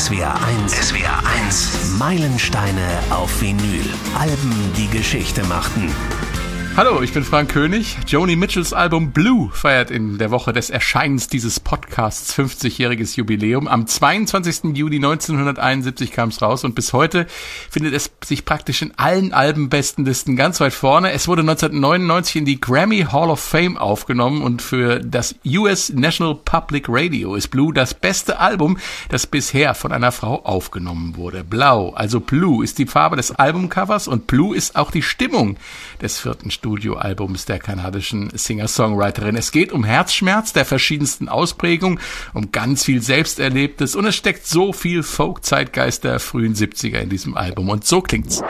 SWR 1. SWR 1. Meilensteine auf Vinyl. Alben, die Geschichte machten. Hallo, ich bin Frank König. Joni Mitchells Album Blue feiert in der Woche des Erscheinens dieses Podcasts 50-jähriges Jubiläum. Am 22. Juli 1971 kam es raus und bis heute findet es sich praktisch in allen Albenbestenlisten ganz weit vorne. Es wurde 1999 in die Grammy Hall of Fame aufgenommen und für das US National Public Radio ist Blue das beste Album, das bisher von einer Frau aufgenommen wurde. Blau, also Blue, ist die Farbe des Albumcovers und Blue ist auch die Stimmung des vierten Studioalbums der kanadischen Singer-Songwriterin. Es geht um Herzschmerz der verschiedensten Ausprägungen, um ganz viel Selbsterlebtes und es steckt so viel Folk-Zeitgeist der frühen 70er in diesem Album und so klingt's.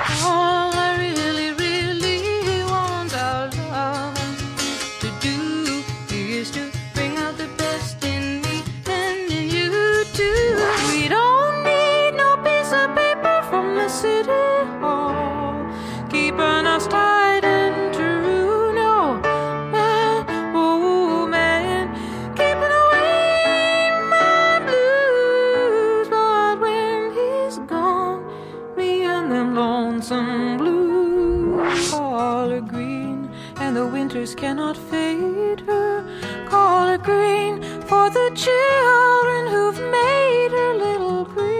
Winters cannot fade her. Call her green for the children who've made her little green.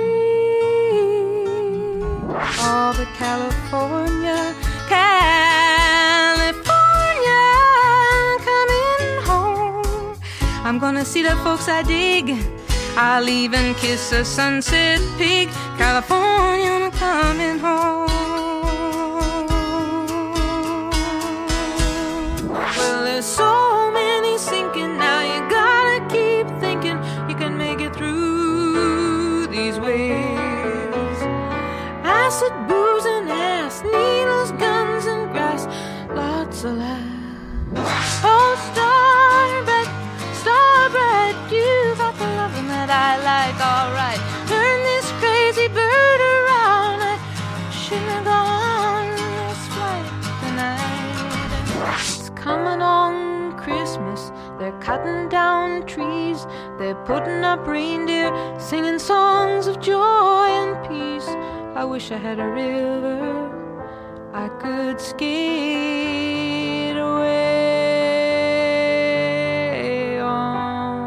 All the California, California coming home. I'm gonna see the folks I dig. I'll even kiss a sunset pig. California I'm coming home. So many sinking now. You gotta keep thinking you can make it through these waves. Acid, booze, and ass, needles, guns, and grass, lots of laughs. Oh, got the that I like, alright. Turn this crazy bird around. I shouldn't have gone this flight tonight. It's coming cutting down trees. They're putting up reindeer, singing songs of joy and peace. I wish I had a river I could skate away on.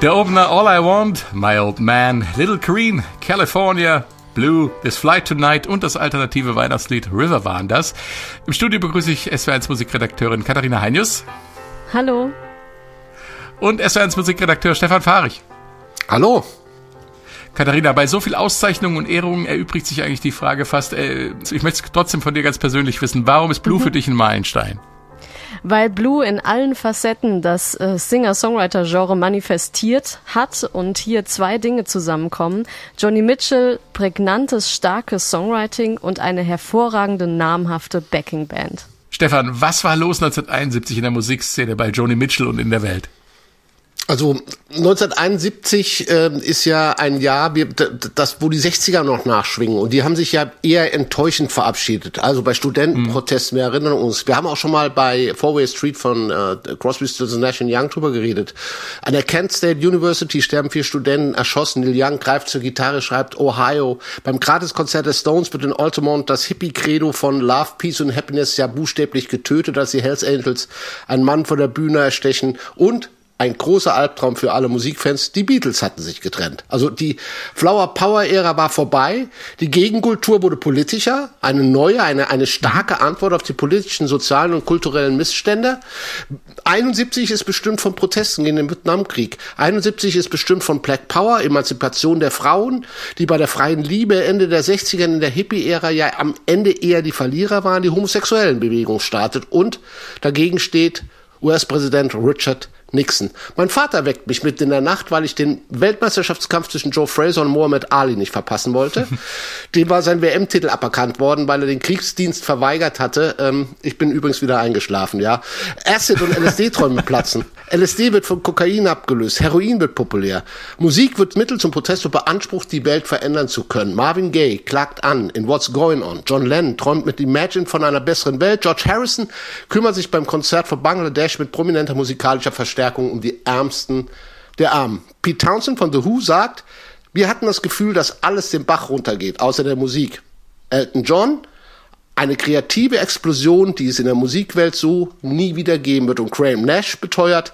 Der Opener All I Want, My Old Man, Little Green, California, Blue, This Flight Tonight und das alternative Weihnachtslied River waren das. Im Studio begrüße ich SW1 Musikredakteurin Katharina Heinius. Hallo. Und SW1 Musikredakteur Stefan Fahrig. Hallo. Katharina, bei so viel Auszeichnungen und Ehrungen erübrigt sich eigentlich die Frage fast, äh, ich möchte es trotzdem von dir ganz persönlich wissen, warum ist Blue mhm. für dich ein Meilenstein? Weil Blue in allen Facetten das äh, Singer-Songwriter-Genre manifestiert hat und hier zwei Dinge zusammenkommen. Johnny Mitchell, prägnantes, starkes Songwriting und eine hervorragende, namhafte Backing-Band. Stefan, was war los 1971 in der Musikszene bei Joni Mitchell und in der Welt? Also 1971 äh, ist ja ein Jahr, das, wo die 60er noch nachschwingen und die haben sich ja eher enttäuschend verabschiedet. Also bei Studentenprotesten, wir erinnern uns. Wir haben auch schon mal bei Fourway Street von äh, Crosby, Stills Nash Young drüber geredet. An der Kent State University sterben vier Studenten erschossen. Neil Young greift zur Gitarre, schreibt Ohio. Beim Gratiskonzert der Stones wird in Altamont das Hippie-Credo von Love, Peace und Happiness ja buchstäblich getötet, als die Hells Angels einen Mann vor der Bühne erstechen und ein großer Albtraum für alle Musikfans. Die Beatles hatten sich getrennt. Also die Flower Power Ära war vorbei. Die Gegenkultur wurde politischer. Eine neue, eine, eine starke Antwort auf die politischen, sozialen und kulturellen Missstände. 71 ist bestimmt von Protesten gegen den Vietnamkrieg. 71 ist bestimmt von Black Power, Emanzipation der Frauen, die bei der freien Liebe Ende der 60er in der Hippie-Ära ja am Ende eher die Verlierer waren. Die homosexuellen Bewegung startet und dagegen steht US-Präsident Richard Nixon. Mein Vater weckt mich mitten in der Nacht, weil ich den Weltmeisterschaftskampf zwischen Joe Fraser und Muhammad Ali nicht verpassen wollte. Dem war sein WM-Titel aberkannt worden, weil er den Kriegsdienst verweigert hatte. Ähm, ich bin übrigens wieder eingeschlafen, ja. Acid und LSD-Träume platzen. LSD wird von Kokain abgelöst. Heroin wird populär. Musik wird Mittel zum Protest und beansprucht, die Welt verändern zu können. Marvin Gaye klagt an in What's Going On. John Lennon träumt mit Imagine von einer besseren Welt. George Harrison kümmert sich beim Konzert von Bangladesch mit prominenter musikalischer Verstärkung um die ärmsten der Arm. Pete Townsend von The Who sagt, wir hatten das Gefühl, dass alles den Bach runtergeht, außer der Musik. Elton John, eine kreative Explosion, die es in der Musikwelt so nie wieder geben wird. Und Graham Nash beteuert,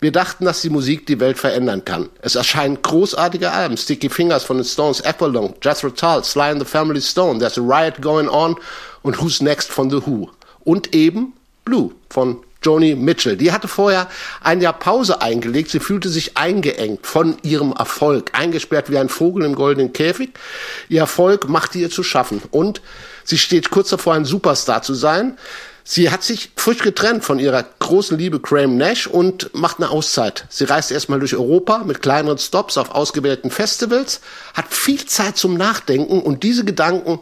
wir dachten, dass die Musik die Welt verändern kann. Es erscheinen großartige Alben. Sticky Fingers von den Stones, Aqualung, Jethro Tull, Sly and the Family Stone, There's a Riot Going On und Who's Next von The Who. Und eben Blue von Joni Mitchell. Die hatte vorher ein Jahr Pause eingelegt. Sie fühlte sich eingeengt von ihrem Erfolg, eingesperrt wie ein Vogel im goldenen Käfig. Ihr Erfolg machte ihr zu schaffen und sie steht kurz davor, ein Superstar zu sein. Sie hat sich frisch getrennt von ihrer großen Liebe Graham Nash und macht eine Auszeit. Sie reist erstmal durch Europa mit kleineren Stops auf ausgewählten Festivals, hat viel Zeit zum Nachdenken und diese Gedanken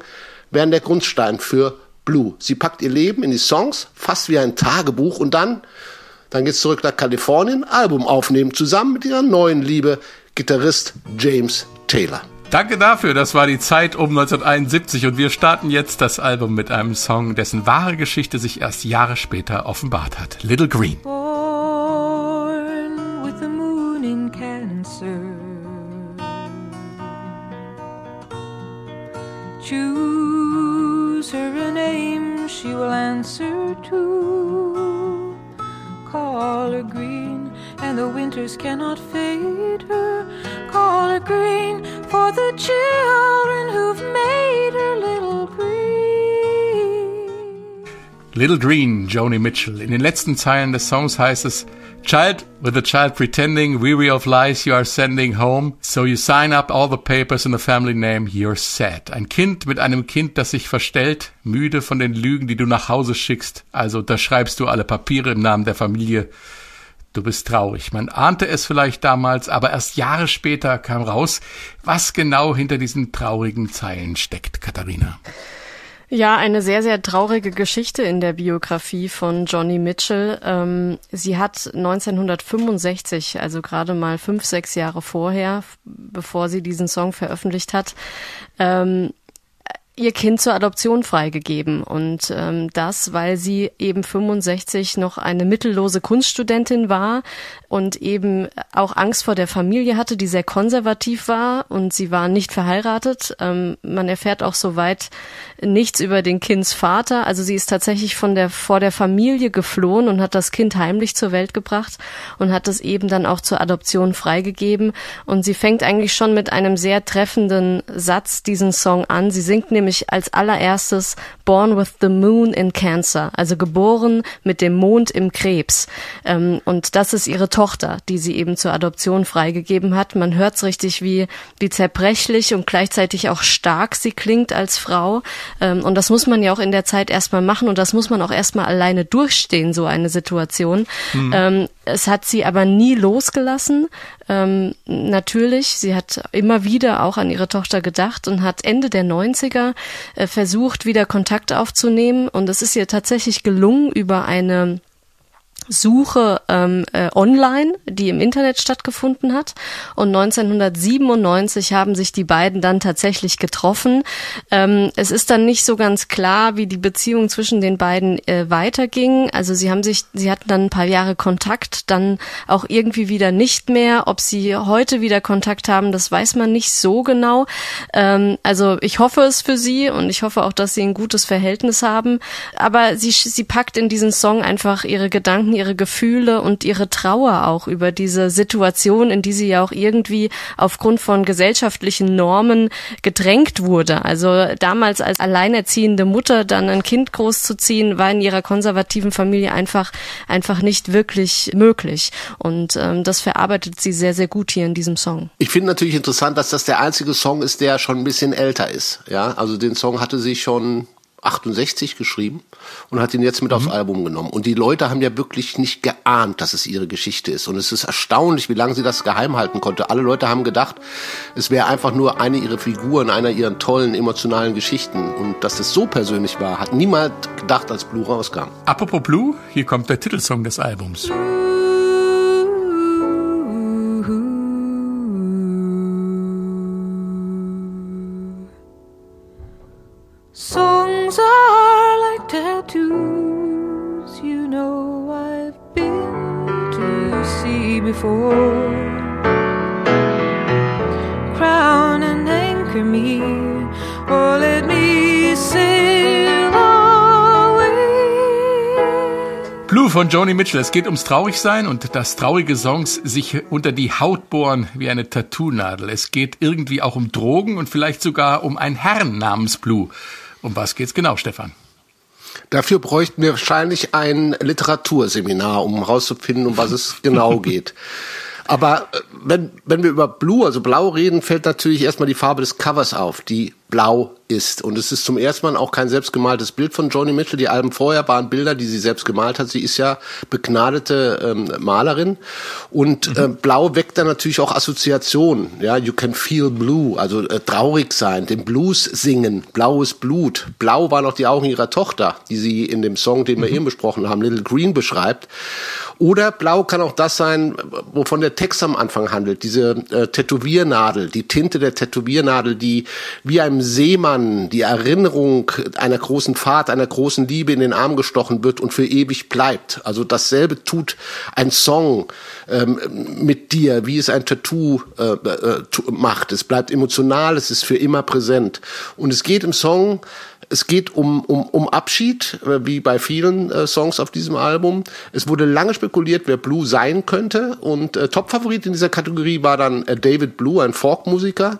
werden der Grundstein für Blue. Sie packt ihr Leben in die Songs, fast wie ein Tagebuch und dann, dann geht's zurück nach Kalifornien, Album aufnehmen, zusammen mit ihrer neuen Liebe, Gitarrist James Taylor. Danke dafür, das war die Zeit um 1971 und wir starten jetzt das Album mit einem Song, dessen wahre Geschichte sich erst Jahre später offenbart hat. Little Green. Born with the moon in Cancer. Choose her a name she will answer to. Call her green, and the winters cannot fade her. Call her green for the children who've made her little green. Little Green, Joni Mitchell. In den letzten Zeilen des Songs heißt es, Child with a child pretending, weary of lies you are sending home, so you sign up all the papers in the family name, you're sad. Ein Kind mit einem Kind, das sich verstellt, müde von den Lügen, die du nach Hause schickst, also unterschreibst du alle Papiere im Namen der Familie. Du bist traurig. Man ahnte es vielleicht damals, aber erst Jahre später kam raus, was genau hinter diesen traurigen Zeilen steckt, Katharina. Ja, eine sehr, sehr traurige Geschichte in der Biografie von Johnny Mitchell. Ähm, sie hat 1965, also gerade mal fünf, sechs Jahre vorher, bevor sie diesen Song veröffentlicht hat, ähm, ihr Kind zur Adoption freigegeben. Und ähm, das, weil sie eben 65 noch eine mittellose Kunststudentin war und eben auch Angst vor der Familie hatte, die sehr konservativ war und sie war nicht verheiratet. Ähm, man erfährt auch soweit nichts über den Kindsvater. Also sie ist tatsächlich von der vor der Familie geflohen und hat das Kind heimlich zur Welt gebracht und hat es eben dann auch zur Adoption freigegeben. Und sie fängt eigentlich schon mit einem sehr treffenden Satz diesen Song an. Sie singt nämlich als allererstes Born with the Moon in Cancer, also geboren mit dem Mond im Krebs. Ähm, und das ist ihre Tochter, die sie eben zur Adoption freigegeben hat. Man hört es richtig, wie, wie zerbrechlich und gleichzeitig auch stark sie klingt als Frau. Ähm, und das muss man ja auch in der Zeit erstmal machen und das muss man auch erstmal alleine durchstehen, so eine Situation. Ähm, es hat sie aber nie losgelassen. Ähm, natürlich, sie hat immer wieder auch an ihre Tochter gedacht und hat Ende der 90er äh, versucht, wieder Kontakt aufzunehmen. Und es ist ihr tatsächlich gelungen, über eine Suche ähm, äh, online, die im Internet stattgefunden hat. Und 1997 haben sich die beiden dann tatsächlich getroffen. Ähm, es ist dann nicht so ganz klar, wie die Beziehung zwischen den beiden äh, weiterging. Also sie haben sich, sie hatten dann ein paar Jahre Kontakt, dann auch irgendwie wieder nicht mehr. Ob sie heute wieder Kontakt haben, das weiß man nicht so genau. Ähm, also ich hoffe es für sie und ich hoffe auch, dass sie ein gutes Verhältnis haben. Aber sie, sie packt in diesen Song einfach ihre Gedanken, ihre Gefühle und ihre Trauer auch über diese Situation, in die sie ja auch irgendwie aufgrund von gesellschaftlichen Normen gedrängt wurde. Also damals als alleinerziehende Mutter dann ein Kind großzuziehen, war in ihrer konservativen Familie einfach einfach nicht wirklich möglich. Und ähm, das verarbeitet sie sehr sehr gut hier in diesem Song. Ich finde natürlich interessant, dass das der einzige Song ist, der schon ein bisschen älter ist. Ja, also den Song hatte sie schon 68 geschrieben und hat ihn jetzt mit aufs Album genommen. Und die Leute haben ja wirklich nicht geahnt, dass es ihre Geschichte ist. Und es ist erstaunlich, wie lange sie das geheim halten konnte. Alle Leute haben gedacht, es wäre einfach nur eine ihrer Figuren, einer ihrer tollen emotionalen Geschichten. Und dass das so persönlich war, hat niemand gedacht, als Blue rauskam. Apropos Blue, hier kommt der Titelsong des Albums. Before. crown and anchor me, or let me sail away. Blue von Joni Mitchell. Es geht ums Traurigsein und dass traurige Songs sich unter die Haut bohren wie eine Tattoo-Nadel. Es geht irgendwie auch um Drogen und vielleicht sogar um einen Herrn namens Blue. Um was geht's genau, Stefan? Dafür bräuchten wir wahrscheinlich ein Literaturseminar, um herauszufinden, um was es genau geht. Aber äh, wenn, wenn wir über Blue, also Blau reden, fällt natürlich erstmal die Farbe des Covers auf, die blau ist. Und es ist zum ersten Mal auch kein selbstgemaltes Bild von Joni Mitchell. Die Alben vorher waren Bilder, die sie selbst gemalt hat. Sie ist ja begnadete ähm, Malerin. Und äh, Blau weckt dann natürlich auch Assoziationen. Ja, you can feel blue, also äh, traurig sein, den Blues singen, blaues Blut. Blau waren auch die Augen ihrer Tochter, die sie in dem Song, den wir eben besprochen haben, Little Green beschreibt. Oder blau kann auch das sein, wovon der Text am Anfang handelt. Diese äh, Tätowiernadel, die Tinte der Tätowiernadel, die wie einem Seemann die Erinnerung einer großen Fahrt, einer großen Liebe in den Arm gestochen wird und für ewig bleibt. Also dasselbe tut ein Song ähm, mit dir, wie es ein Tattoo äh, äh, macht. Es bleibt emotional, es ist für immer präsent. Und es geht im Song es geht um, um, um Abschied, äh, wie bei vielen äh, Songs auf diesem Album. Es wurde lange spekuliert, wer Blue sein könnte. Und äh, Topfavorit in dieser Kategorie war dann äh, David Blue, ein Folkmusiker.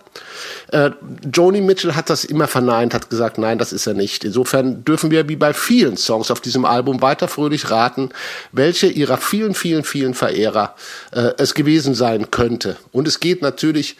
Äh, Joni Mitchell hat das immer verneint, hat gesagt, nein, das ist er nicht. Insofern dürfen wir wie bei vielen Songs auf diesem Album weiter fröhlich raten, welche ihrer vielen, vielen, vielen Verehrer äh, es gewesen sein könnte. Und es geht natürlich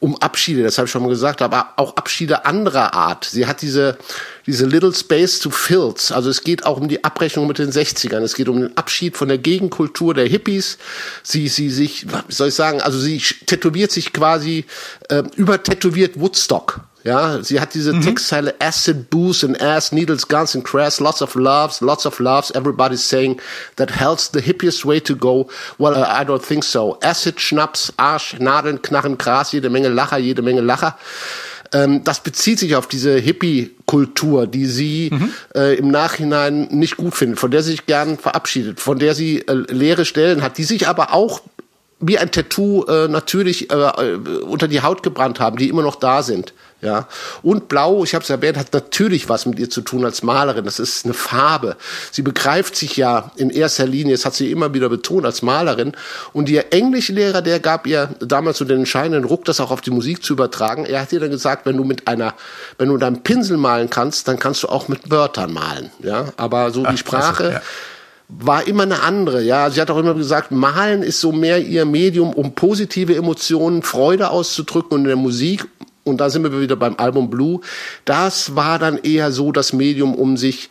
um Abschiede, das habe ich schon mal gesagt, aber auch Abschiede anderer Art. Sie hat diese, diese Little Space to Filth. Also es geht auch um die Abrechnung mit den 60ern. Es geht um den Abschied von der Gegenkultur der Hippies. Sie, sie sich, wie soll ich sagen, also sie tätowiert sich quasi, äh, übertätowiert Woodstock. Ja, sie hat diese mhm. Textzeile Acid, Booze and Ass, Needles, Guns and Crass, lots of loves, lots of loves, everybody's saying that hell's the hippiest way to go. Well, uh, I don't think so. Acid, Schnaps, Arsch, Nadeln, Knarren, Gras, jede Menge Lacher, jede Menge Lacher. Ähm, das bezieht sich auf diese Hippie-Kultur, die sie mhm. äh, im Nachhinein nicht gut findet, von der sie sich gern verabschiedet, von der sie äh, leere Stellen hat, die sich aber auch wie ein Tattoo äh, natürlich äh, äh unter die Haut gebrannt haben, die immer noch da sind. Ja, und Blau, ich habe es erwähnt, hat natürlich was mit ihr zu tun als Malerin. Das ist eine Farbe. Sie begreift sich ja in erster Linie, das hat sie immer wieder betont, als Malerin. Und ihr Englischlehrer, der gab ihr damals so den entscheidenden Ruck, das auch auf die Musik zu übertragen. Er hat ihr dann gesagt, wenn du mit einer, wenn du mit einem Pinsel malen kannst, dann kannst du auch mit Wörtern malen. Ja, aber so Ach, die Sprache. Klasse, ja war immer eine andere. Ja, sie hat auch immer gesagt, Malen ist so mehr ihr Medium, um positive Emotionen, Freude auszudrücken und in der Musik und da sind wir wieder beim Album Blue, das war dann eher so das Medium, um sich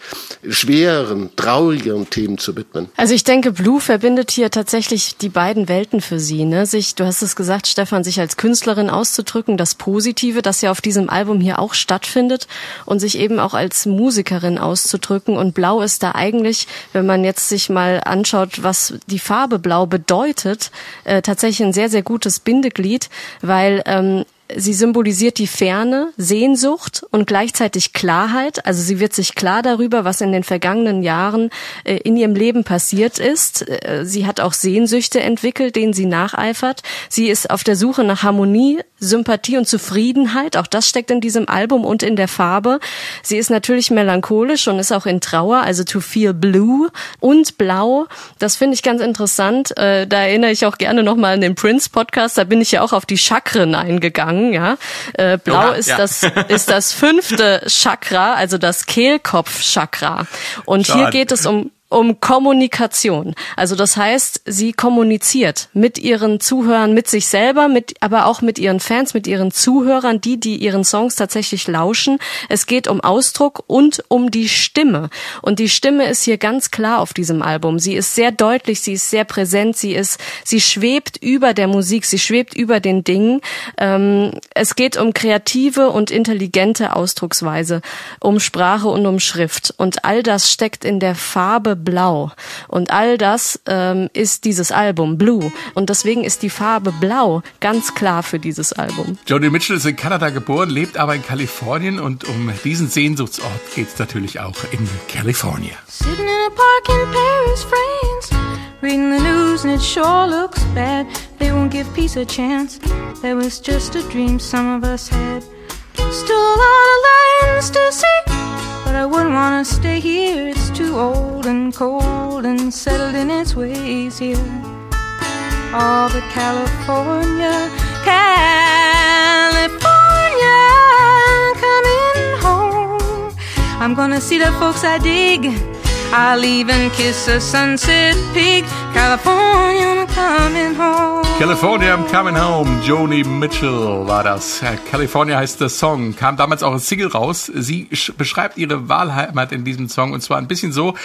schwereren, traurigeren Themen zu widmen. Also ich denke, Blue verbindet hier tatsächlich die beiden Welten für sie. Ne? Sich, du hast es gesagt, Stefan, sich als Künstlerin auszudrücken, das Positive, das ja auf diesem Album hier auch stattfindet und sich eben auch als Musikerin auszudrücken. Und Blau ist da eigentlich, wenn man jetzt sich mal anschaut, was die Farbe Blau bedeutet, äh, tatsächlich ein sehr, sehr gutes Bindeglied, weil ähm, Sie symbolisiert die Ferne, Sehnsucht und gleichzeitig Klarheit. Also sie wird sich klar darüber, was in den vergangenen Jahren äh, in ihrem Leben passiert ist. Äh, sie hat auch Sehnsüchte entwickelt, denen sie nacheifert. Sie ist auf der Suche nach Harmonie, Sympathie und Zufriedenheit. Auch das steckt in diesem Album und in der Farbe. Sie ist natürlich melancholisch und ist auch in Trauer, also to feel blue und blau. Das finde ich ganz interessant. Äh, da erinnere ich auch gerne nochmal an den Prince Podcast. Da bin ich ja auch auf die Chakren eingegangen ja. Äh, Blau ja, ist ja. das ist das fünfte Chakra, also das Kehlkopfchakra. Und Schade. hier geht es um um Kommunikation. Also das heißt, sie kommuniziert mit ihren Zuhörern, mit sich selber, mit, aber auch mit ihren Fans, mit ihren Zuhörern, die, die ihren Songs tatsächlich lauschen. Es geht um Ausdruck und um die Stimme. Und die Stimme ist hier ganz klar auf diesem Album. Sie ist sehr deutlich, sie ist sehr präsent, sie ist, sie schwebt über der Musik, sie schwebt über den Dingen. Ähm, es geht um kreative und intelligente Ausdrucksweise, um Sprache und um Schrift. Und all das steckt in der Farbe blau. Und all das ähm, ist dieses Album, Blue. Und deswegen ist die Farbe blau ganz klar für dieses Album. Joni Mitchell ist in Kanada geboren, lebt aber in Kalifornien und um diesen Sehnsuchtsort geht es natürlich auch in Kalifornien. Sitting in a park in Paris, France. Reading the news and it sure looks bad. They won't give peace a chance. That was just a dream some of us had. Still a lot of lands to see, but I wouldn't wanna stay here. It's too old and cold and settled in its ways here. Oh, but California, California, coming home. I'm gonna see the folks I dig. I'll even kiss a sunset peak. California, I'm coming home. California, I'm coming home. Joni Mitchell war das. California heißt der Song. Kam damals auch als Single raus. Sie sch- beschreibt ihre Wahlheimat in diesem Song und zwar ein bisschen so,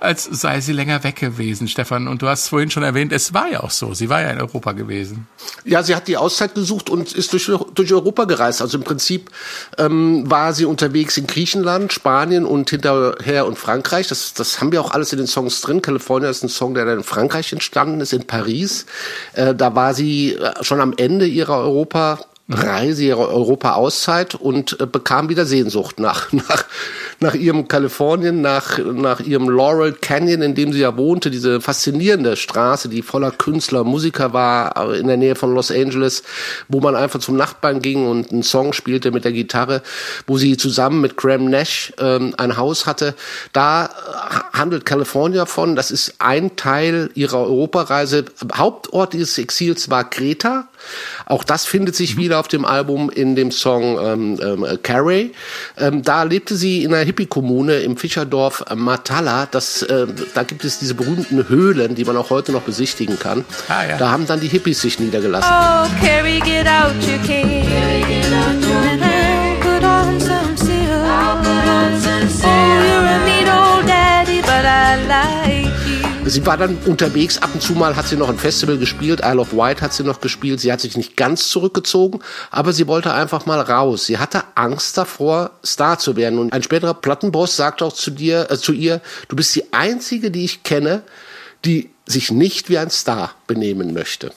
als sei sie länger weg gewesen, Stefan. Und du hast vorhin schon erwähnt, es war ja auch so. Sie war ja in Europa gewesen. Ja, sie hat die Auszeit gesucht und ist durch, durch Europa gereist. Also im Prinzip ähm, war sie unterwegs in Griechenland, Spanien und hinterher in Frankreich. Das, das haben wir auch alles in den Songs drin. California ist ein Song, der dann in Frankreich entstanden ist, in Paris. Äh, da war sie äh, schon am Ende ihrer Europa. Reise, ihre Europa-Auszeit und äh, bekam wieder Sehnsucht nach, nach, nach ihrem Kalifornien, nach, nach ihrem Laurel Canyon, in dem sie ja wohnte, diese faszinierende Straße, die voller Künstler, Musiker war, äh, in der Nähe von Los Angeles, wo man einfach zum Nachbarn ging und einen Song spielte mit der Gitarre, wo sie zusammen mit Graham Nash ähm, ein Haus hatte. Da äh, handelt California von, das ist ein Teil ihrer Europareise. Hauptort dieses Exils war Kreta. Auch das findet sich wieder auf dem Album in dem Song ähm, ähm, Carey. Ähm, da lebte sie in einer Hippie-Kommune im Fischerdorf Matala. Das, äh, da gibt es diese berühmten Höhlen, die man auch heute noch besichtigen kann. Ah, ja. Da haben dann die Hippies sich niedergelassen. Oh, Carrie, get out your cane. Put on some silk. Oh, you're a neat old daddy, but I like you. Sie war dann unterwegs, ab und zu mal hat sie noch ein Festival gespielt, Isle of Wight hat sie noch gespielt, sie hat sich nicht ganz zurückgezogen, aber sie wollte einfach mal raus. Sie hatte Angst davor, Star zu werden. Und ein späterer Plattenboss sagt auch zu dir, äh, zu ihr, du bist die einzige, die ich kenne, die sich nicht wie ein Star benehmen möchte.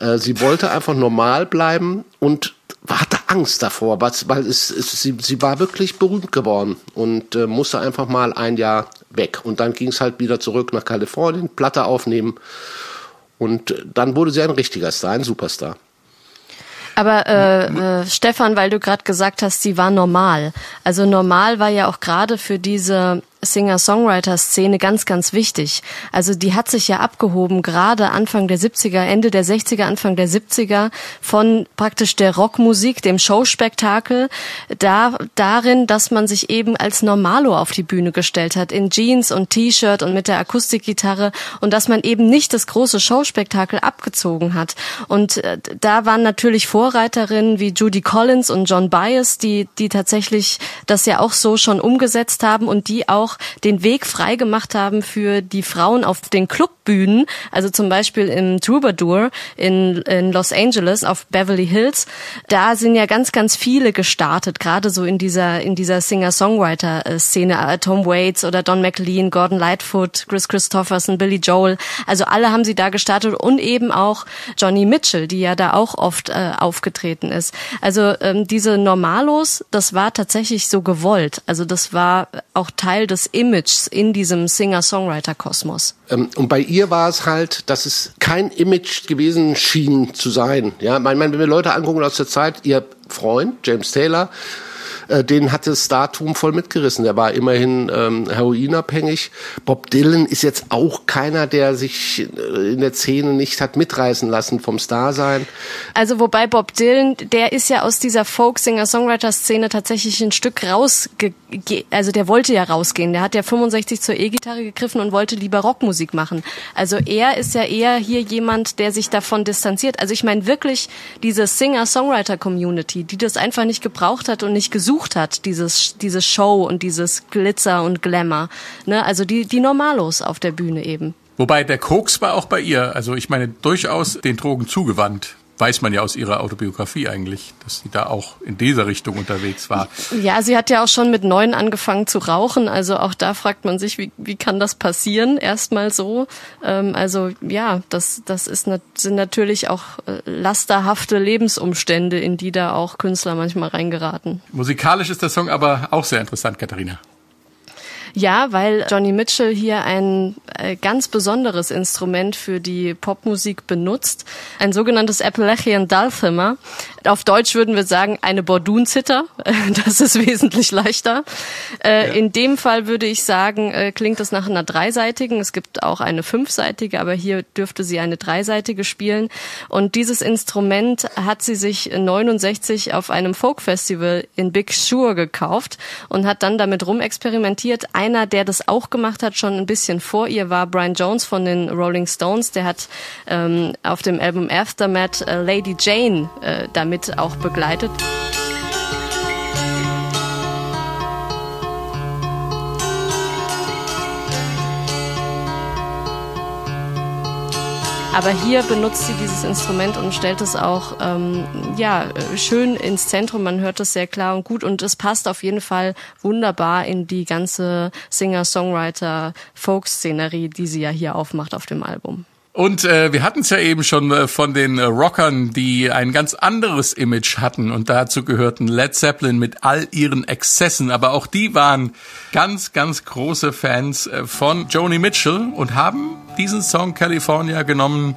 Äh, sie wollte einfach normal bleiben und hatte Angst davor, weil es, es, sie, sie war wirklich berühmt geworden und äh, musste einfach mal ein Jahr weg. Und dann ging es halt wieder zurück nach Kalifornien, Platte aufnehmen und äh, dann wurde sie ein richtiger Star, ein Superstar. Aber äh, äh, Stefan, weil du gerade gesagt hast, sie war normal. Also normal war ja auch gerade für diese Singer-Songwriter-Szene ganz, ganz wichtig. Also die hat sich ja abgehoben, gerade Anfang der 70er, Ende der 60er, Anfang der 70er, von praktisch der Rockmusik, dem Showspektakel, da, darin, dass man sich eben als Normalo auf die Bühne gestellt hat, in Jeans und T-Shirt und mit der Akustikgitarre und dass man eben nicht das große Showspektakel abgezogen hat. Und äh, da waren natürlich Vorreiterinnen wie Judy Collins und John Bias, die, die tatsächlich das ja auch so schon umgesetzt haben und die auch den Weg frei gemacht haben für die Frauen auf den Clubbühnen, also zum Beispiel im Troubadour in, in Los Angeles auf Beverly Hills. Da sind ja ganz, ganz viele gestartet, gerade so in dieser, in dieser Singer-Songwriter-Szene. Äh, Tom Waits oder Don McLean, Gordon Lightfoot, Chris Christopherson, Billy Joel. Also alle haben sie da gestartet und eben auch Johnny Mitchell, die ja da auch oft äh, aufgetreten ist. Also ähm, diese Normalos, das war tatsächlich so gewollt. Also das war auch Teil des Images in diesem Singer-Songwriter-Kosmos. Ähm, und bei ihr war es halt, dass es kein Image gewesen schien zu sein. Ja, mein, mein, wenn wir Leute angucken aus der Zeit, ihr Freund James Taylor, äh, den hatte Startum voll mitgerissen. Der war immerhin ähm, heroinabhängig. Bob Dylan ist jetzt auch keiner, der sich äh, in der Szene nicht hat mitreißen lassen vom Starsein. Also wobei Bob Dylan, der ist ja aus dieser Folk-Singer-Songwriter-Szene tatsächlich ein Stück rausge... Also der wollte ja rausgehen. Der hat ja 65 zur E-Gitarre gegriffen und wollte lieber Rockmusik machen. Also er ist ja eher hier jemand, der sich davon distanziert. Also ich meine wirklich diese Singer-Songwriter-Community, die das einfach nicht gebraucht hat und nicht gesucht hat, dieses, diese Show und dieses Glitzer und Glamour. Ne? Also die, die Normalos auf der Bühne eben. Wobei der Koks war auch bei ihr, also ich meine, durchaus den Drogen zugewandt. Weiß man ja aus ihrer Autobiografie eigentlich, dass sie da auch in dieser Richtung unterwegs war. Ja, sie hat ja auch schon mit neun angefangen zu rauchen. Also auch da fragt man sich, wie, wie kann das passieren? Erstmal so. Ähm, also ja, das, das ist, sind natürlich auch äh, lasterhafte Lebensumstände, in die da auch Künstler manchmal reingeraten. Musikalisch ist der Song aber auch sehr interessant, Katharina. Ja, weil Johnny Mitchell hier ein äh, ganz besonderes Instrument für die Popmusik benutzt. Ein sogenanntes Appalachian Dulcimer. Auf Deutsch würden wir sagen eine Bordun-Zither. Das ist wesentlich leichter. Äh, ja. In dem Fall würde ich sagen, äh, klingt es nach einer dreiseitigen. Es gibt auch eine fünfseitige, aber hier dürfte sie eine dreiseitige spielen. Und dieses Instrument hat sie sich 69 auf einem Folkfestival in Big Sur gekauft und hat dann damit rumexperimentiert. Einer, der das auch gemacht hat, schon ein bisschen vor ihr, war Brian Jones von den Rolling Stones. Der hat ähm, auf dem Album Aftermath äh, Lady Jane äh, damit auch begleitet. Aber hier benutzt sie dieses Instrument und stellt es auch ähm, ja schön ins Zentrum. Man hört es sehr klar und gut und es passt auf jeden Fall wunderbar in die ganze Singer-Songwriter-Folk-Szenerie, die sie ja hier aufmacht auf dem Album. Und äh, wir hatten es ja eben schon äh, von den äh, Rockern, die ein ganz anderes Image hatten. Und dazu gehörten Led Zeppelin mit all ihren Exzessen, aber auch die waren ganz, ganz große Fans äh, von Joni Mitchell und haben diesen Song California genommen,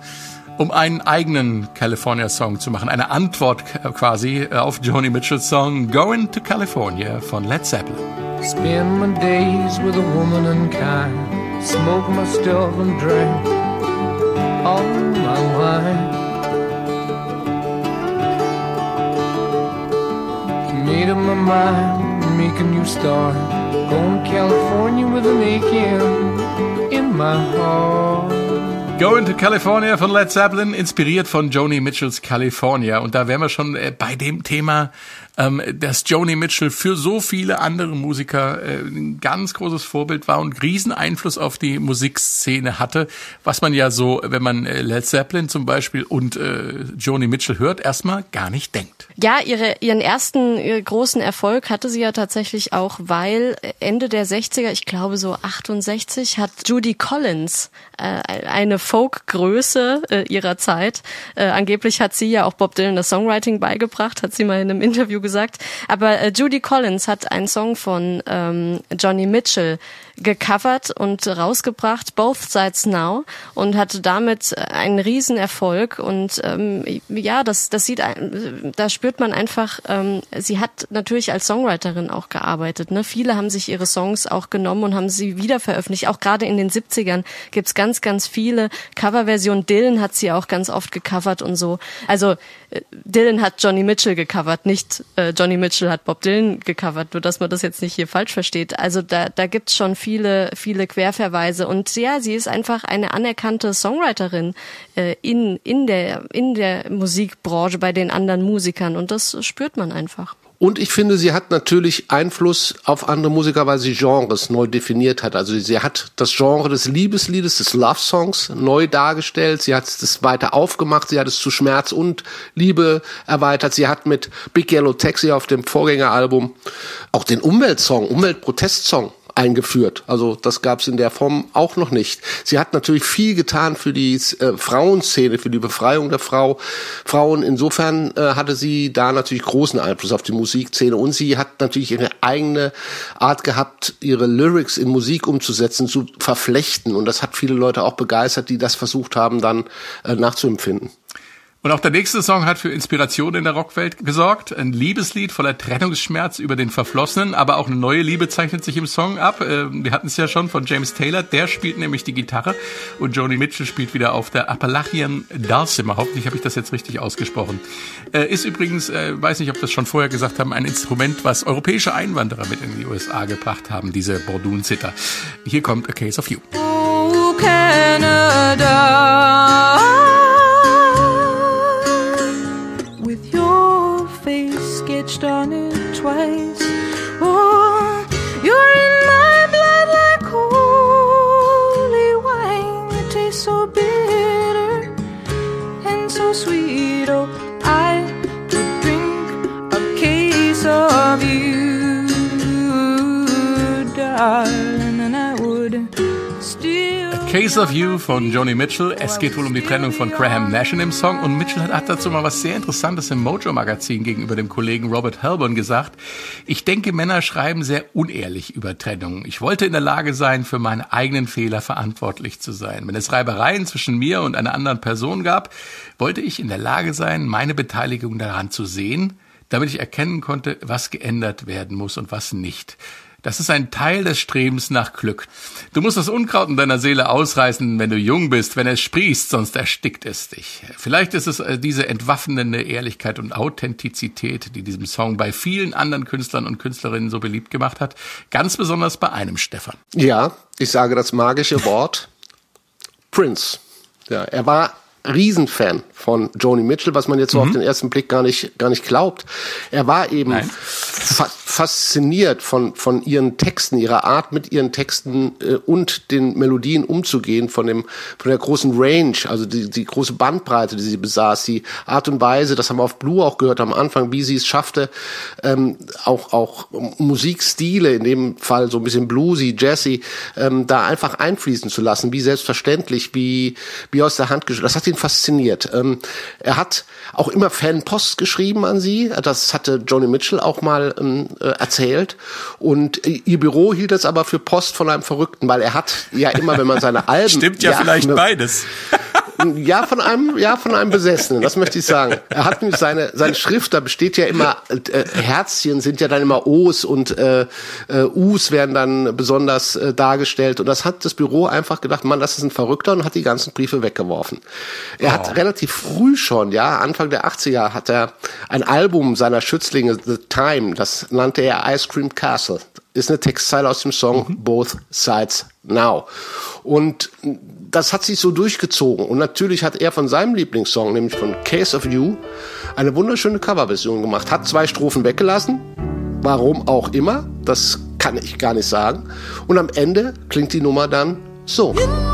um einen eigenen California-Song zu machen, eine Antwort quasi äh, auf Joni Mitchells Song Going to California von Led Zeppelin. Spend my days with a woman and kind, smoke my stuff and drink all my wine. Made up my mind, make a new start. Going to California with an aching in my heart. Going to California von Led Zeppelin, inspiriert von Joni Mitchells California. Und da wären wir schon äh, bei dem Thema, ähm, dass Joni Mitchell für so viele andere Musiker äh, ein ganz großes Vorbild war und riesen Einfluss auf die Musikszene hatte, was man ja so, wenn man äh, Led Zeppelin zum Beispiel und äh, Joni Mitchell hört, erstmal gar nicht denkt. Ja, ihre, ihren ersten äh, großen Erfolg hatte sie ja tatsächlich auch, weil Ende der 60er, ich glaube so 68, hat Judy Collins äh, eine Folk-Größe äh, ihrer Zeit. Äh, angeblich hat sie ja auch Bob Dylan das Songwriting beigebracht, hat sie mal in einem Interview gesagt. Aber äh, Judy Collins hat einen Song von ähm, Johnny Mitchell gecovert und rausgebracht, Both Sides Now, und hatte damit einen riesen Erfolg. Und ähm, ja, das, das sieht, da spürt man einfach, ähm, sie hat natürlich als Songwriterin auch gearbeitet. Ne? Viele haben sich ihre Songs auch genommen und haben sie wieder veröffentlicht. Auch gerade in den 70ern gibt's ganz, ganz viele Coverversionen. Dylan hat sie auch ganz oft gecovert und so. Also äh, Dylan hat Johnny Mitchell gecovert, nicht äh, Johnny Mitchell hat Bob Dylan gecovert, nur dass man das jetzt nicht hier falsch versteht. Also da, da gibt's schon viele viele, Querverweise. Und ja, sie ist einfach eine anerkannte Songwriterin äh, in, in, der, in der Musikbranche bei den anderen Musikern. Und das spürt man einfach. Und ich finde, sie hat natürlich Einfluss auf andere Musiker, weil sie Genres neu definiert hat. Also sie hat das Genre des Liebesliedes, des Love Songs neu dargestellt. Sie hat es weiter aufgemacht. Sie hat es zu Schmerz und Liebe erweitert. Sie hat mit Big Yellow Taxi auf dem Vorgängeralbum auch den Umweltsong, Umweltprotestsong eingeführt. Also das gab es in der Form auch noch nicht. Sie hat natürlich viel getan für die äh, Frauenszene, für die Befreiung der Frau, Frauen. Insofern äh, hatte sie da natürlich großen Einfluss auf die Musikszene und sie hat natürlich ihre eigene Art gehabt, ihre Lyrics in Musik umzusetzen, zu verflechten. Und das hat viele Leute auch begeistert, die das versucht haben, dann äh, nachzuempfinden. Und auch der nächste Song hat für Inspiration in der Rockwelt gesorgt. Ein Liebeslied voller Trennungsschmerz über den Verflossenen, aber auch eine neue Liebe zeichnet sich im Song ab. Äh, wir hatten es ja schon von James Taylor, der spielt nämlich die Gitarre und Joni Mitchell spielt wieder auf der Appalachian Dulcimer. Hoffentlich habe ich das jetzt richtig ausgesprochen. Äh, ist übrigens, äh, weiß nicht, ob wir es schon vorher gesagt haben, ein Instrument, was europäische Einwanderer mit in die USA gebracht haben, diese Bordun-Zither. Hier kommt A Case of You. Oh, Canada. Case of You von Joni Mitchell. Es geht wohl um die Trennung von Graham Nash in dem Song und Mitchell hat dazu mal was sehr Interessantes im Mojo-Magazin gegenüber dem Kollegen Robert Helburn gesagt. Ich denke, Männer schreiben sehr unehrlich über Trennung. Ich wollte in der Lage sein, für meine eigenen Fehler verantwortlich zu sein. Wenn es Reibereien zwischen mir und einer anderen Person gab, wollte ich in der Lage sein, meine Beteiligung daran zu sehen, damit ich erkennen konnte, was geändert werden muss und was nicht. Das ist ein Teil des Strebens nach Glück. Du musst das Unkraut in deiner Seele ausreißen, wenn du jung bist, wenn es sprießt, sonst erstickt es dich. Vielleicht ist es äh, diese entwaffnende Ehrlichkeit und Authentizität, die diesem Song bei vielen anderen Künstlern und Künstlerinnen so beliebt gemacht hat. Ganz besonders bei einem Stefan. Ja, ich sage das magische Wort Prince. Ja, er war Riesenfan von Joni Mitchell, was man jetzt so auf den ersten Blick gar nicht, gar nicht glaubt. Er war eben fa fasziniert von, von ihren Texten, ihrer Art mit ihren Texten äh, und den Melodien umzugehen, von dem, von der großen Range, also die, die große Bandbreite, die sie besaß, die Art und Weise, das haben wir auf Blue auch gehört am Anfang, wie sie es schaffte, ähm, auch, auch Musikstile, in dem Fall so ein bisschen bluesy, jazzy, ähm, da einfach einfließen zu lassen, wie selbstverständlich, wie, wie aus der Hand geschüttelt. Das hat ihn fasziniert. Ähm, er hat auch immer Fanpost geschrieben an sie. Das hatte Joni Mitchell auch mal ähm, äh, erzählt. Und äh, ihr Büro hielt es aber für Post von einem Verrückten, weil er hat ja immer, wenn man seine Alben... Stimmt ja, vielleicht ne- beides. Ja, von einem, ja, von einem Besessenen, das möchte ich sagen. Er hat nämlich seine, seine Schrift, da besteht ja immer, äh, Herzchen sind ja dann immer O's und äh, äh, U's werden dann besonders äh, dargestellt. Und das hat das Büro einfach gedacht, Mann, das ist ein Verrückter und hat die ganzen Briefe weggeworfen. Er hat relativ früh schon, ja, Anfang der 80er hat er ein Album seiner Schützlinge, The Time, das nannte er Ice Cream Castle ist eine Textzeile aus dem Song Both Sides Now. Und das hat sich so durchgezogen. Und natürlich hat er von seinem Lieblingssong, nämlich von Case of You, eine wunderschöne Coverversion gemacht. Hat zwei Strophen weggelassen. Warum auch immer. Das kann ich gar nicht sagen. Und am Ende klingt die Nummer dann so. In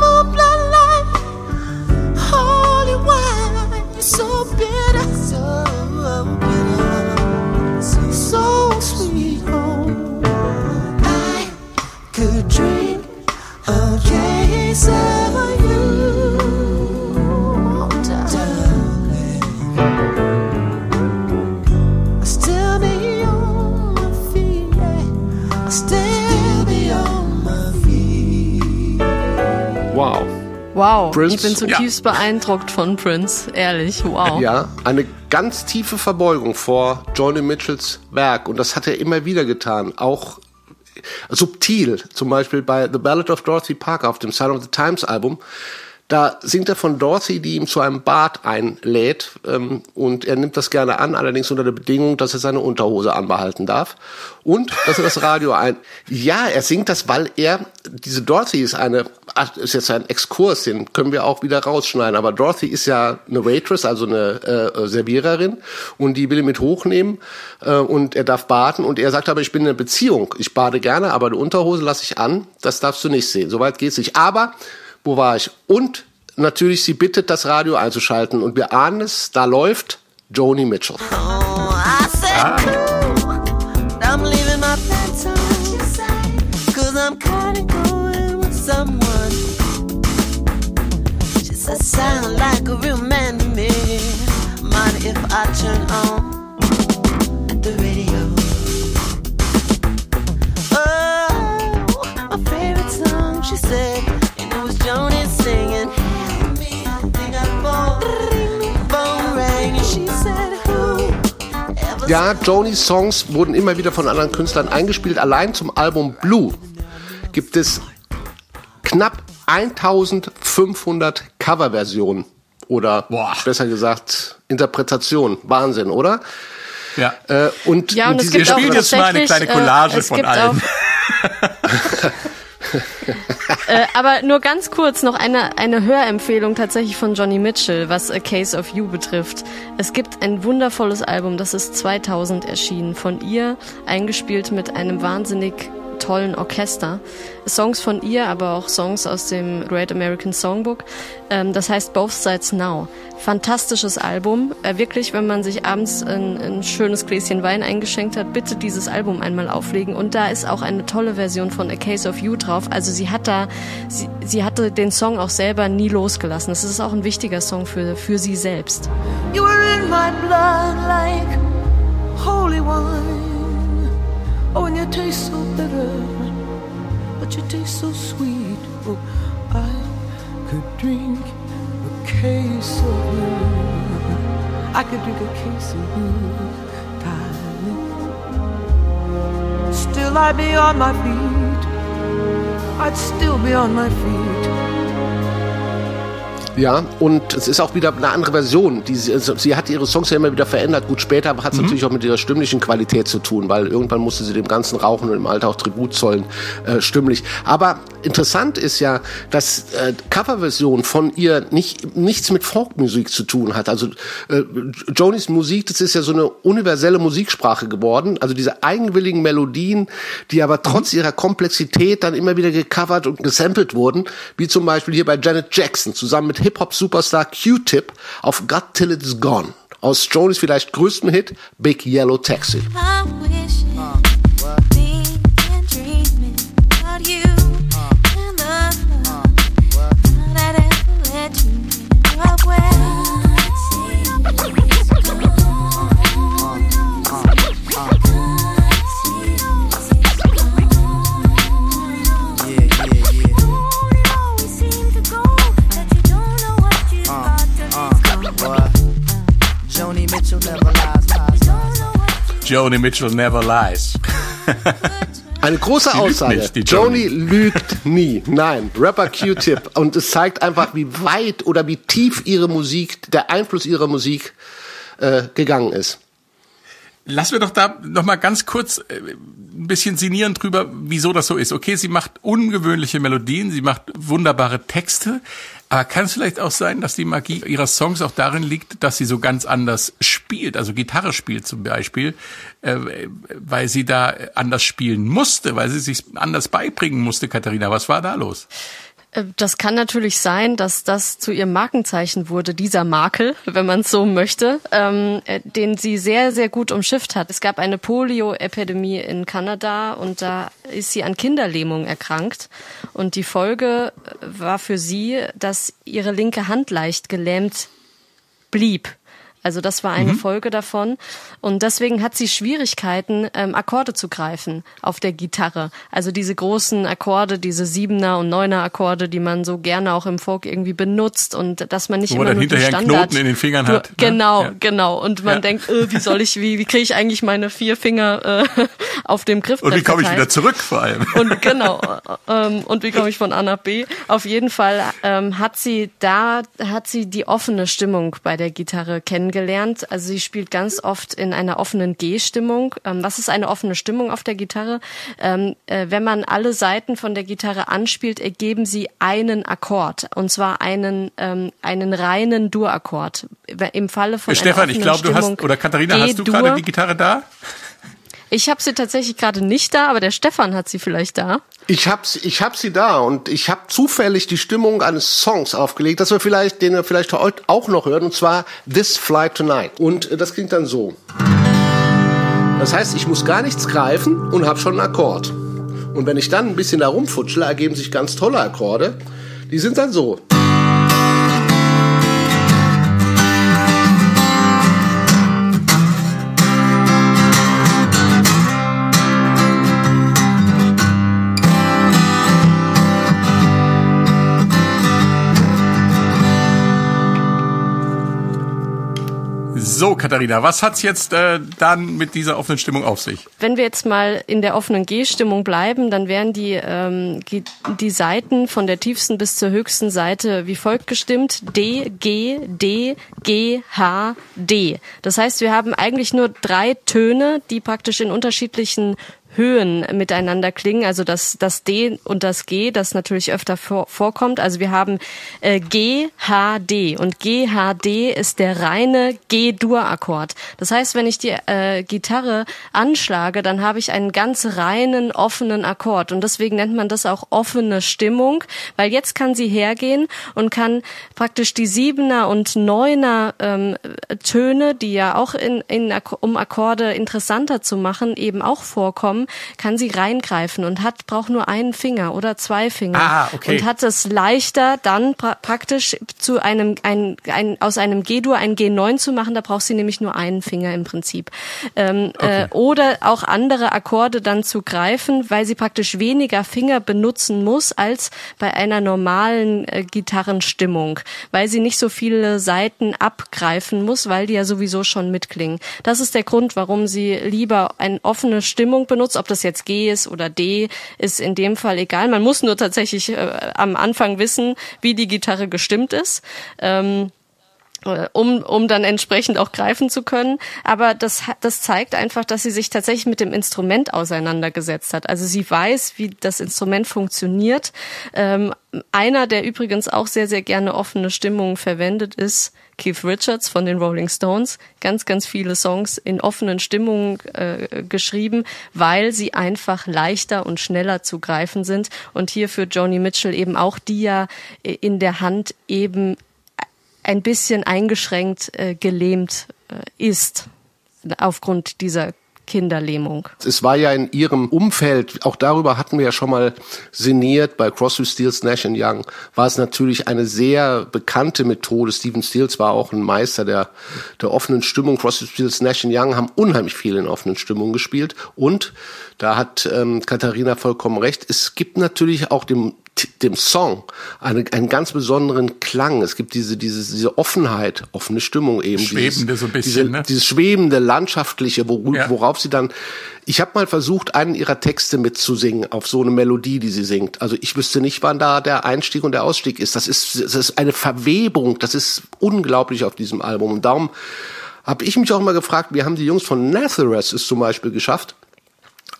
Wow, Prince? ich bin zutiefst beeindruckt von Prince, ehrlich, wow. Ja, eine ganz tiefe Verbeugung vor Johnny Mitchells Werk. Und das hat er immer wieder getan. Auch subtil, zum Beispiel bei The Ballad of Dorothy Parker auf dem Sign of the Times Album. Da singt er von Dorothy, die ihm zu einem Bad einlädt. Ähm, und er nimmt das gerne an, allerdings unter der Bedingung, dass er seine Unterhose anbehalten darf. Und dass er das Radio ein... Ja, er singt das, weil er... Diese Dorothy ist eine... ach, Ist jetzt ein Exkurs, den können wir auch wieder rausschneiden. Aber Dorothy ist ja eine Waitress, also eine äh, Serviererin. Und die will ihn mit hochnehmen. Äh, und er darf baden. Und er sagt aber, ich bin in einer Beziehung. Ich bade gerne, aber eine Unterhose lasse ich an. Das darfst du nicht sehen. Soweit geht's nicht. Aber wo war ich? Und natürlich, sie bittet, das Radio einzuschalten. Und wir ahnen es, da läuft Joni Mitchell. Oh, I sound like a real man to me. Mind if I turn on the radio? Oh, my favorite song, she said. And it was Joni singing. Ja, Jonis Songs wurden immer wieder von anderen Künstlern eingespielt. Allein zum Album Blue gibt es knapp 1500 Coverversionen. Oder Boah. besser gesagt, Interpretationen. Wahnsinn, oder? Ja. Äh, und, Ja, und es gibt auch spielen jetzt mal eine kleine Collage äh, von allen. Äh, aber nur ganz kurz noch eine, eine Hörempfehlung tatsächlich von Johnny Mitchell, was A Case of You betrifft. Es gibt ein wundervolles Album, das ist 2000 erschienen, von ihr eingespielt mit einem wahnsinnig tollen Orchester. Songs von ihr, aber auch Songs aus dem Great American Songbook. Ähm, das heißt Both Sides Now. Fantastisches Album. Äh, wirklich, wenn man sich abends ein, ein schönes Gläschen Wein eingeschenkt hat, bitte dieses Album einmal auflegen. Und da ist auch eine tolle Version von A Case of You drauf. Also sie hat da, sie, sie hatte den Song auch selber nie losgelassen. Das ist auch ein wichtiger Song für, für sie selbst. You were in my blood like holy wine. Oh, and you taste so bitter, but you taste so sweet. Oh, I could drink a case of you. I could drink a case of you, darling. Still, I'd be on my feet. I'd still be on my feet. Ja, und es ist auch wieder eine andere Version. Die, sie, also sie hat ihre Songs ja immer wieder verändert. Gut, später hat es natürlich auch mit ihrer stimmlichen Qualität zu tun, weil irgendwann musste sie dem ganzen Rauchen und im Alter auch Tribut zollen, äh, stimmlich. Aber interessant ist ja, dass äh, Coverversion von ihr nicht, nichts mit Folkmusik zu tun hat. Also äh, Jonys Musik, das ist ja so eine universelle Musiksprache geworden. Also diese eigenwilligen Melodien, die aber trotz ihrer Komplexität dann immer wieder gecovert und gesampelt wurden, wie zum Beispiel hier bei Janet Jackson zusammen mit Hip-Hop-Superstar Q-Tip auf Got Till It's Gone. Aus Jonys vielleicht größten Hit Big Yellow Taxi. Joni Mitchell never lies. Eine große Die lügt Aussage. nicht, die Joni Joni. lügt nie. Nein, Rapper Q-Tip. Und es zeigt einfach, wie weit oder wie tief ihre Musik, der Einfluss ihrer Musik äh, gegangen ist. Lassen wir doch da noch mal ganz kurz äh, ein bisschen sinnieren drüber, wieso das so ist. Okay, sie macht ungewöhnliche Melodien, sie macht wunderbare Texte, aber kann es vielleicht auch sein, dass die Magie ihrer Songs auch darin liegt, dass sie so ganz anders spielt, also Gitarre spielt zum Beispiel, äh, weil sie da anders spielen musste, weil sie sich anders beibringen musste, Katharina. Was war da los? Äh, Das kann natürlich sein, dass das zu ihrem Markenzeichen wurde, dieser Makel, wenn man es so möchte, ähm, äh, den sie sehr, sehr gut umschifft hat. Es gab eine Polio-Epidemie in Kanada und da ist sie an Kinderlähmung erkrankt. Und die Folge äh, war für sie, dass ihre linke Hand leicht gelähmt blieb. Also das war eine Folge davon. Und deswegen hat sie Schwierigkeiten, ähm, Akkorde zu greifen auf der Gitarre. Also diese großen Akkorde, diese Siebener und Neuner Akkorde, die man so gerne auch im Folk irgendwie benutzt und dass man nicht Wo immer nur hinterher einen Standard Knoten in den Fingern hat, ne? Genau, Ja. genau. Und man Ja. denkt, äh, wie soll ich, wie, wie kriege ich eigentlich meine vier Finger äh, auf dem Griffbrett Und wie komme ich wieder zurück vor allem? Und genau, ähm, und wie komme ich von A nach B? Auf jeden Fall ähm, hat sie da, hat sie die offene Stimmung bei der Gitarre kennengelernt. Also sie spielt ganz oft in einer offenen G-Stimmung. Ähm, was ist eine offene Stimmung auf der Gitarre? Ähm, äh, wenn man alle Seiten von der Gitarre anspielt, ergeben sie einen Akkord. Und zwar einen, ähm, einen reinen Dur-Akkord. Im Falle von einer Stefan, ich glaube, du hast, oder Katharina, hast du gerade die Gitarre da? Ich habe sie tatsächlich gerade nicht da, aber der Stefan hat sie vielleicht da. Ich hab, sie- ich hab sie da und ich habe zufällig die Stimmung eines Songs aufgelegt, dass wir vielleicht, den wir vielleicht heute auch noch hören, und zwar This Flight Tonight. Und äh, das klingt dann so. Das heißt, ich muss gar nichts greifen und habe schon einen Akkord. Und wenn ich dann ein bisschen da rumfutschle, ergeben sich ganz tolle Akkorde. Die sind dann so. So, Katharina, was hat's jetzt äh, dann mit dieser offenen Stimmung auf sich? Wenn wir jetzt mal in der offenen G-Stimmung bleiben, dann wären die, ähm, die, die Seiten von der tiefsten bis zur höchsten Seite wie folgt gestimmt. D, G, D, G, H, D. Das heißt, wir haben eigentlich nur drei Töne, die praktisch in unterschiedlichen Höhen miteinander klingen, also das, das D und das G, das natürlich öfter vor, vorkommt. Also wir haben äh, G, H, D und G, H, D ist der reine G-Dur-Akkord. Das heißt, wenn ich die äh, Gitarre anschlage, dann habe ich einen ganz reinen, offenen Akkord und deswegen nennt man das auch offene Stimmung, weil jetzt kann sie hergehen und kann praktisch die Siebener und Neuner ähm, Töne, die ja auch in, in, um Akkorde interessanter zu machen, eben auch vorkommen, kann sie reingreifen und hat braucht nur einen Finger oder zwei Finger Ah, okay. und hat es leichter dann pra praktisch zu einem ein, ein, aus einem G-Dur ein G9 zu machen. Da braucht sie nämlich nur einen Finger im Prinzip ähm, äh, oder auch andere Akkorde dann zu greifen, weil sie praktisch weniger Finger benutzen muss als bei einer normalen äh, Gitarrenstimmung, weil sie nicht so viele Seiten abgreifen muss, weil die ja sowieso schon mitklingen. Das ist der Grund, warum sie lieber eine offene Stimmung benutzt. Ob das jetzt G ist oder D, ist in dem Fall egal. Man muss nur tatsächlich äh, am Anfang wissen, wie die Gitarre gestimmt ist. Ähm, äh, um, um dann entsprechend auch greifen zu können. Aber das, das zeigt einfach, dass sie sich tatsächlich mit dem Instrument auseinandergesetzt hat. Also sie weiß, wie das Instrument funktioniert. Ähm, einer, der übrigens auch sehr, sehr gerne offene Stimmungen verwendet, ist Keith Richards von den Rolling Stones. Ganz, ganz viele Songs in offenen Stimmungen äh, geschrieben, weil sie einfach leichter und schneller zu greifen sind. Und hier für Joni Mitchell eben auch, die ja in der Hand eben ein bisschen eingeschränkt äh, gelähmt äh, ist aufgrund dieser Kinderlähmung. Es war ja in ihrem Umfeld, auch darüber hatten wir ja schon mal sinniert, bei Crosby, Stills, Nash Young, war es natürlich eine sehr bekannte Methode. Stephen Stills war auch ein Meister der, der offenen Stimmung. Crosby, Stills, Nash Young haben unheimlich viel in offenen Stimmungen gespielt. Und da hat ähm, Katharina vollkommen recht. Es gibt natürlich auch dem dem Song eine, einen ganz besonderen Klang. Es gibt diese, diese, diese Offenheit, offene Stimmung eben. Schwebende dieses, so ein bisschen, diese, ne? Dieses schwebende, landschaftliche, wo, Ja. worauf sie dann, ich habe mal versucht, einen ihrer Texte mitzusingen auf so eine Melodie, die sie singt. Also ich wüsste nicht, wann da der Einstieg und der Ausstieg ist. Das ist, das ist eine Verwebung, das ist unglaublich auf diesem Album. Und darum habe ich mich auch mal gefragt, wie haben die Jungs von Nazareth es zum Beispiel geschafft,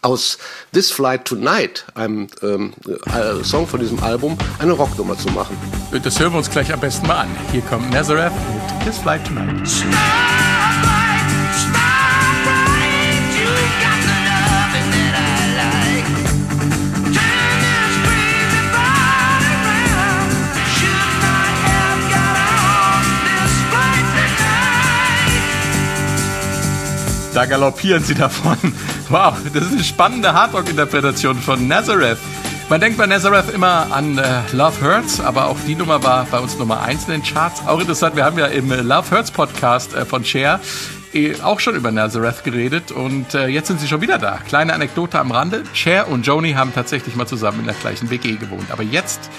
aus This Flight Tonight, einem ähm, äh, Song von diesem Album, eine Rocknummer zu machen. Das hören wir uns gleich am besten mal an. Hier kommt Nazareth mit His Flight Tonight. Da galoppieren sie davon. Wow, das ist eine spannende Hardrock-Interpretation von Nazareth. Man denkt bei Nazareth immer an äh, Love Hurts, aber auch die Nummer war bei uns Nummer 1 in den Charts. Auch interessant, wir haben ja im äh, Love Hurts Podcast äh, von Cher eh auch schon über Nazareth geredet und äh, jetzt sind sie schon wieder da. Kleine Anekdote am Rande. Cher und Joni haben tatsächlich mal zusammen in der gleichen WG gewohnt. Aber jetzt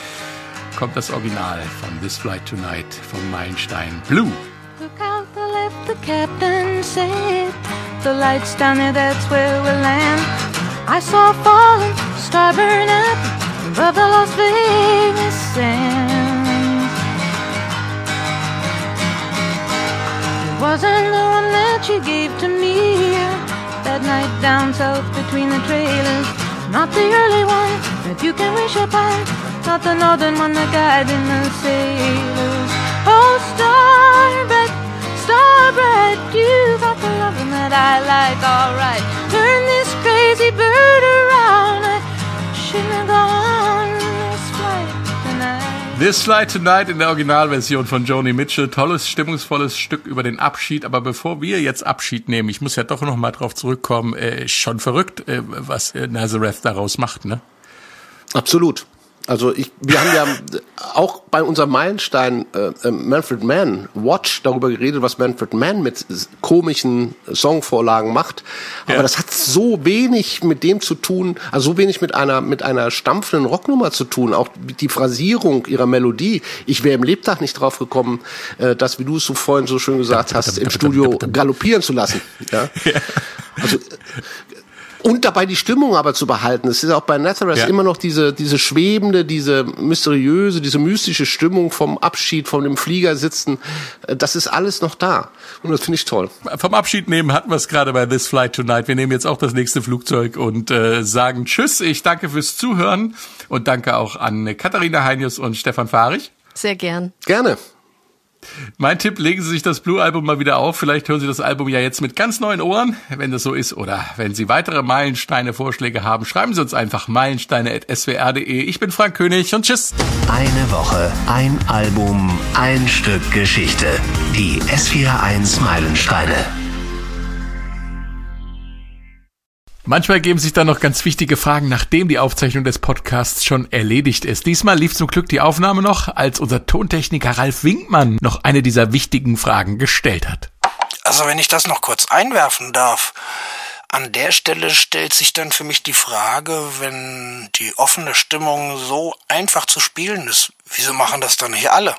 kommt das Original von This Flight Tonight von Meilenstein Blue. Look out the left, the captain said. The lights down there, that's where we'll land. I saw a falling, star burn up above the Las Vegas sands. It wasn't the one that you gave to me that night down south between the trailers. Not the early one that you can wish upon, not the northern one that guided the sailors. Oh, star bright, you got the loving that I like, alright. Turn this crazy bird around. I shouldn't have gone this flight tonight. This Flight Tonight in der Originalversion von Joni Mitchell. Tolles, stimmungsvolles Stück über den Abschied. Aber bevor wir jetzt Abschied nehmen, ich muss ja doch noch mal drauf zurückkommen, äh, schon verrückt, äh, was äh, Nazareth daraus macht, ne? Absolut. Also ich, wir haben ja auch bei unserem Meilenstein äh, äh, Manfred Mann Watch darüber geredet, was Manfred Mann mit komischen Songvorlagen macht. Aber Ja. das hat so wenig mit dem zu tun, also so wenig mit einer mit einer stampfenden Rocknummer zu tun. Auch die Phrasierung ihrer Melodie. Ich wäre im Lebtag nicht drauf gekommen, äh, das, wie du es so vorhin so schön gesagt hast, im Studio galoppieren zu lassen. Ja? Also Und dabei die Stimmung aber zu behalten. Es ist auch bei Nazareth Ja. immer noch diese, diese schwebende, diese mysteriöse, diese mystische Stimmung vom Abschied, von dem Flieger sitzen. Äh, Das ist alles noch da. Und das finde ich toll. Vom Abschied nehmen hatten wir es gerade bei This Flight Tonight. Wir nehmen jetzt auch das nächste Flugzeug und äh, sagen Tschüss. Ich danke fürs Zuhören und danke auch an Katharina Heinius und Stefan Fahrich. Sehr gern. Gerne. Mein Tipp, legen Sie sich das Blue-Album mal wieder auf. Vielleicht hören Sie das Album ja jetzt mit ganz neuen Ohren, wenn das so ist. Oder wenn Sie weitere Meilensteine-Vorschläge haben, schreiben Sie uns einfach meilensteine.swr.de. Ich bin Frank König und tschüss. Eine Woche, ein Album, ein Stück Geschichte. Die S41 Meilensteine. Manchmal geben sich dann noch ganz wichtige Fragen, nachdem die Aufzeichnung des Podcasts schon erledigt ist. Diesmal lief zum Glück die Aufnahme noch, als unser Tontechniker Ralf Winkmann noch eine dieser wichtigen Fragen gestellt hat. Also wenn ich das noch kurz einwerfen darf, an der Stelle stellt sich dann für mich die Frage, wenn die offene Stimmung so einfach zu spielen ist, wieso machen das dann nicht alle?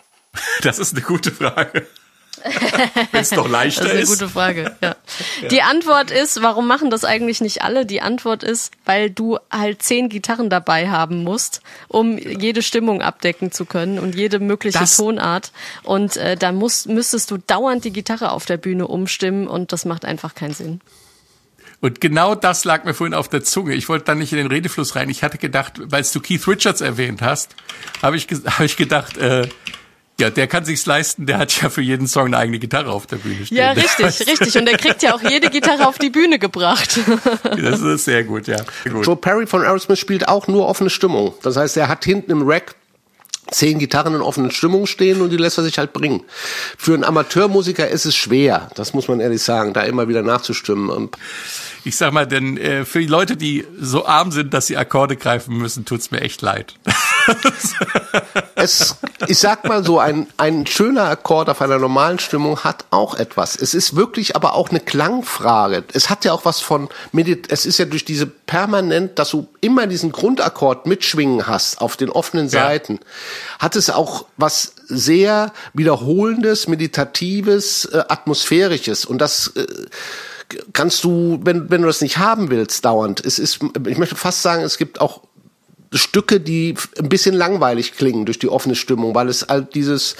Das ist eine gute Frage. Wenn es doch leichter Das ist eine ist. gute Frage. Ja. Die Antwort ist, warum machen das eigentlich nicht alle? Die Antwort ist, weil du halt zehn Gitarren dabei haben musst, um jede Stimmung abdecken zu können und jede mögliche Das- Tonart. Und äh, dann musst, müsstest du dauernd die Gitarre auf der Bühne umstimmen und das macht einfach keinen Sinn. Und genau das lag mir vorhin auf der Zunge. Ich wollte dann nicht in den Redefluss rein. Ich hatte gedacht, weil du Keith Richards erwähnt hast, habe ich, hab ich gedacht, äh, ja, der kann sich's leisten, der hat ja für jeden Song eine eigene Gitarre auf der Bühne stehen. Ja, richtig, richtig. Und er kriegt ja auch jede Gitarre auf die Bühne gebracht. Das ist sehr gut, ja. Gut. Joe Perry von Aerosmith spielt auch nur offene Stimmung. Das heißt, er hat hinten im Rack zehn Gitarren in offenen Stimmung stehen und die lässt er sich halt bringen. Für einen Amateurmusiker ist es schwer, das muss man ehrlich sagen, da immer wieder nachzustimmen. Und Ich sag mal, denn äh, für die Leute, die so arm sind, dass sie Akkorde greifen müssen, tut's mir echt leid. es, ich sag mal so, ein, ein schöner Akkord auf einer normalen Stimmung hat auch etwas. Es ist wirklich aber auch eine Klangfrage. Es hat ja auch was von, es ist ja durch diese permanent, dass du immer diesen Grundakkord mitschwingen hast auf den offenen Ja. Seiten, hat es auch was sehr wiederholendes, meditatives, äh, atmosphärisches und das äh, kannst du, wenn, wenn du das nicht haben willst, dauernd. Es ist, ich möchte fast sagen, es gibt auch Stücke, die ein bisschen langweilig klingen durch die offene Stimmung, weil es halt dieses,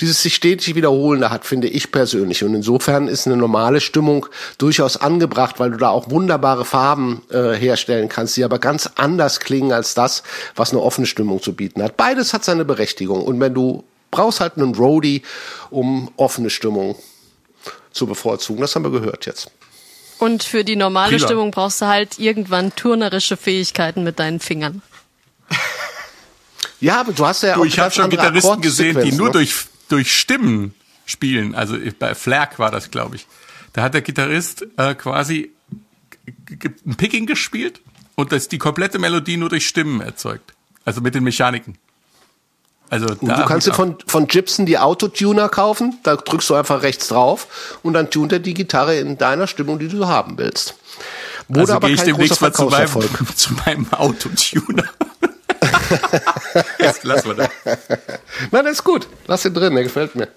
dieses sich stetig wiederholende hat, finde ich persönlich. Und insofern ist eine normale Stimmung durchaus angebracht, weil du da auch wunderbare Farben äh, herstellen kannst, die aber ganz anders klingen als das, was eine offene Stimmung zu bieten hat. Beides hat seine Berechtigung. Und wenn du brauchst halt einen Roadie, um offene Stimmung zu bevorzugen. Das haben wir gehört jetzt. Und für die normale Prima. Stimmung brauchst du halt irgendwann turnerische Fähigkeiten mit deinen Fingern. Ja, aber du hast ja Du, auch ich habe schon Gitarristen gesehen, die nur ne? durch, durch Stimmen spielen. Also bei Flack war das, glaube ich. Da hat der Gitarrist äh, quasi ein Picking gespielt und das die komplette Melodie nur durch Stimmen erzeugt. Also mit den Mechaniken. Also Und da du kannst dir von, von Gibson die Autotuner kaufen, da drückst du einfach rechts drauf und dann tunt er die Gitarre in deiner Stimmung, die du haben willst. Wurde also aber gehe ich demnächst mal zu meinem, zu meinem Autotuner. Jetzt lassen wir das. Na, das ist gut. Lass ihn drin, der gefällt mir.